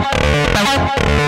Thank you.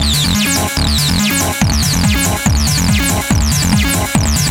Thank you.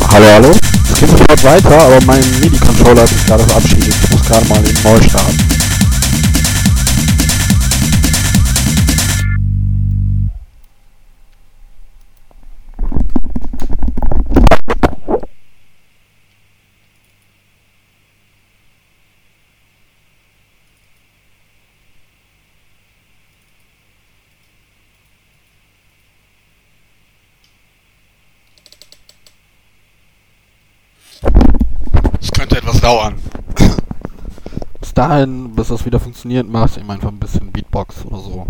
Hallo, hallo? Es geht sofort weiter, aber mein MIDI-Controller hat sich gerade verabschiedet. Ich muss gerade mal den neu dauern. Bis dahin, bis das wieder funktioniert, mach ich ihm einfach ein bisschen Beatbox oder so.